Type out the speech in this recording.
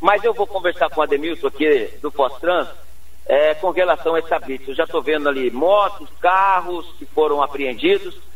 Mas eu vou conversar com o Ademilton aqui do Pós-Trans é, com relação a essa blitz. Eu já estou vendo ali motos, carros que foram apreendidos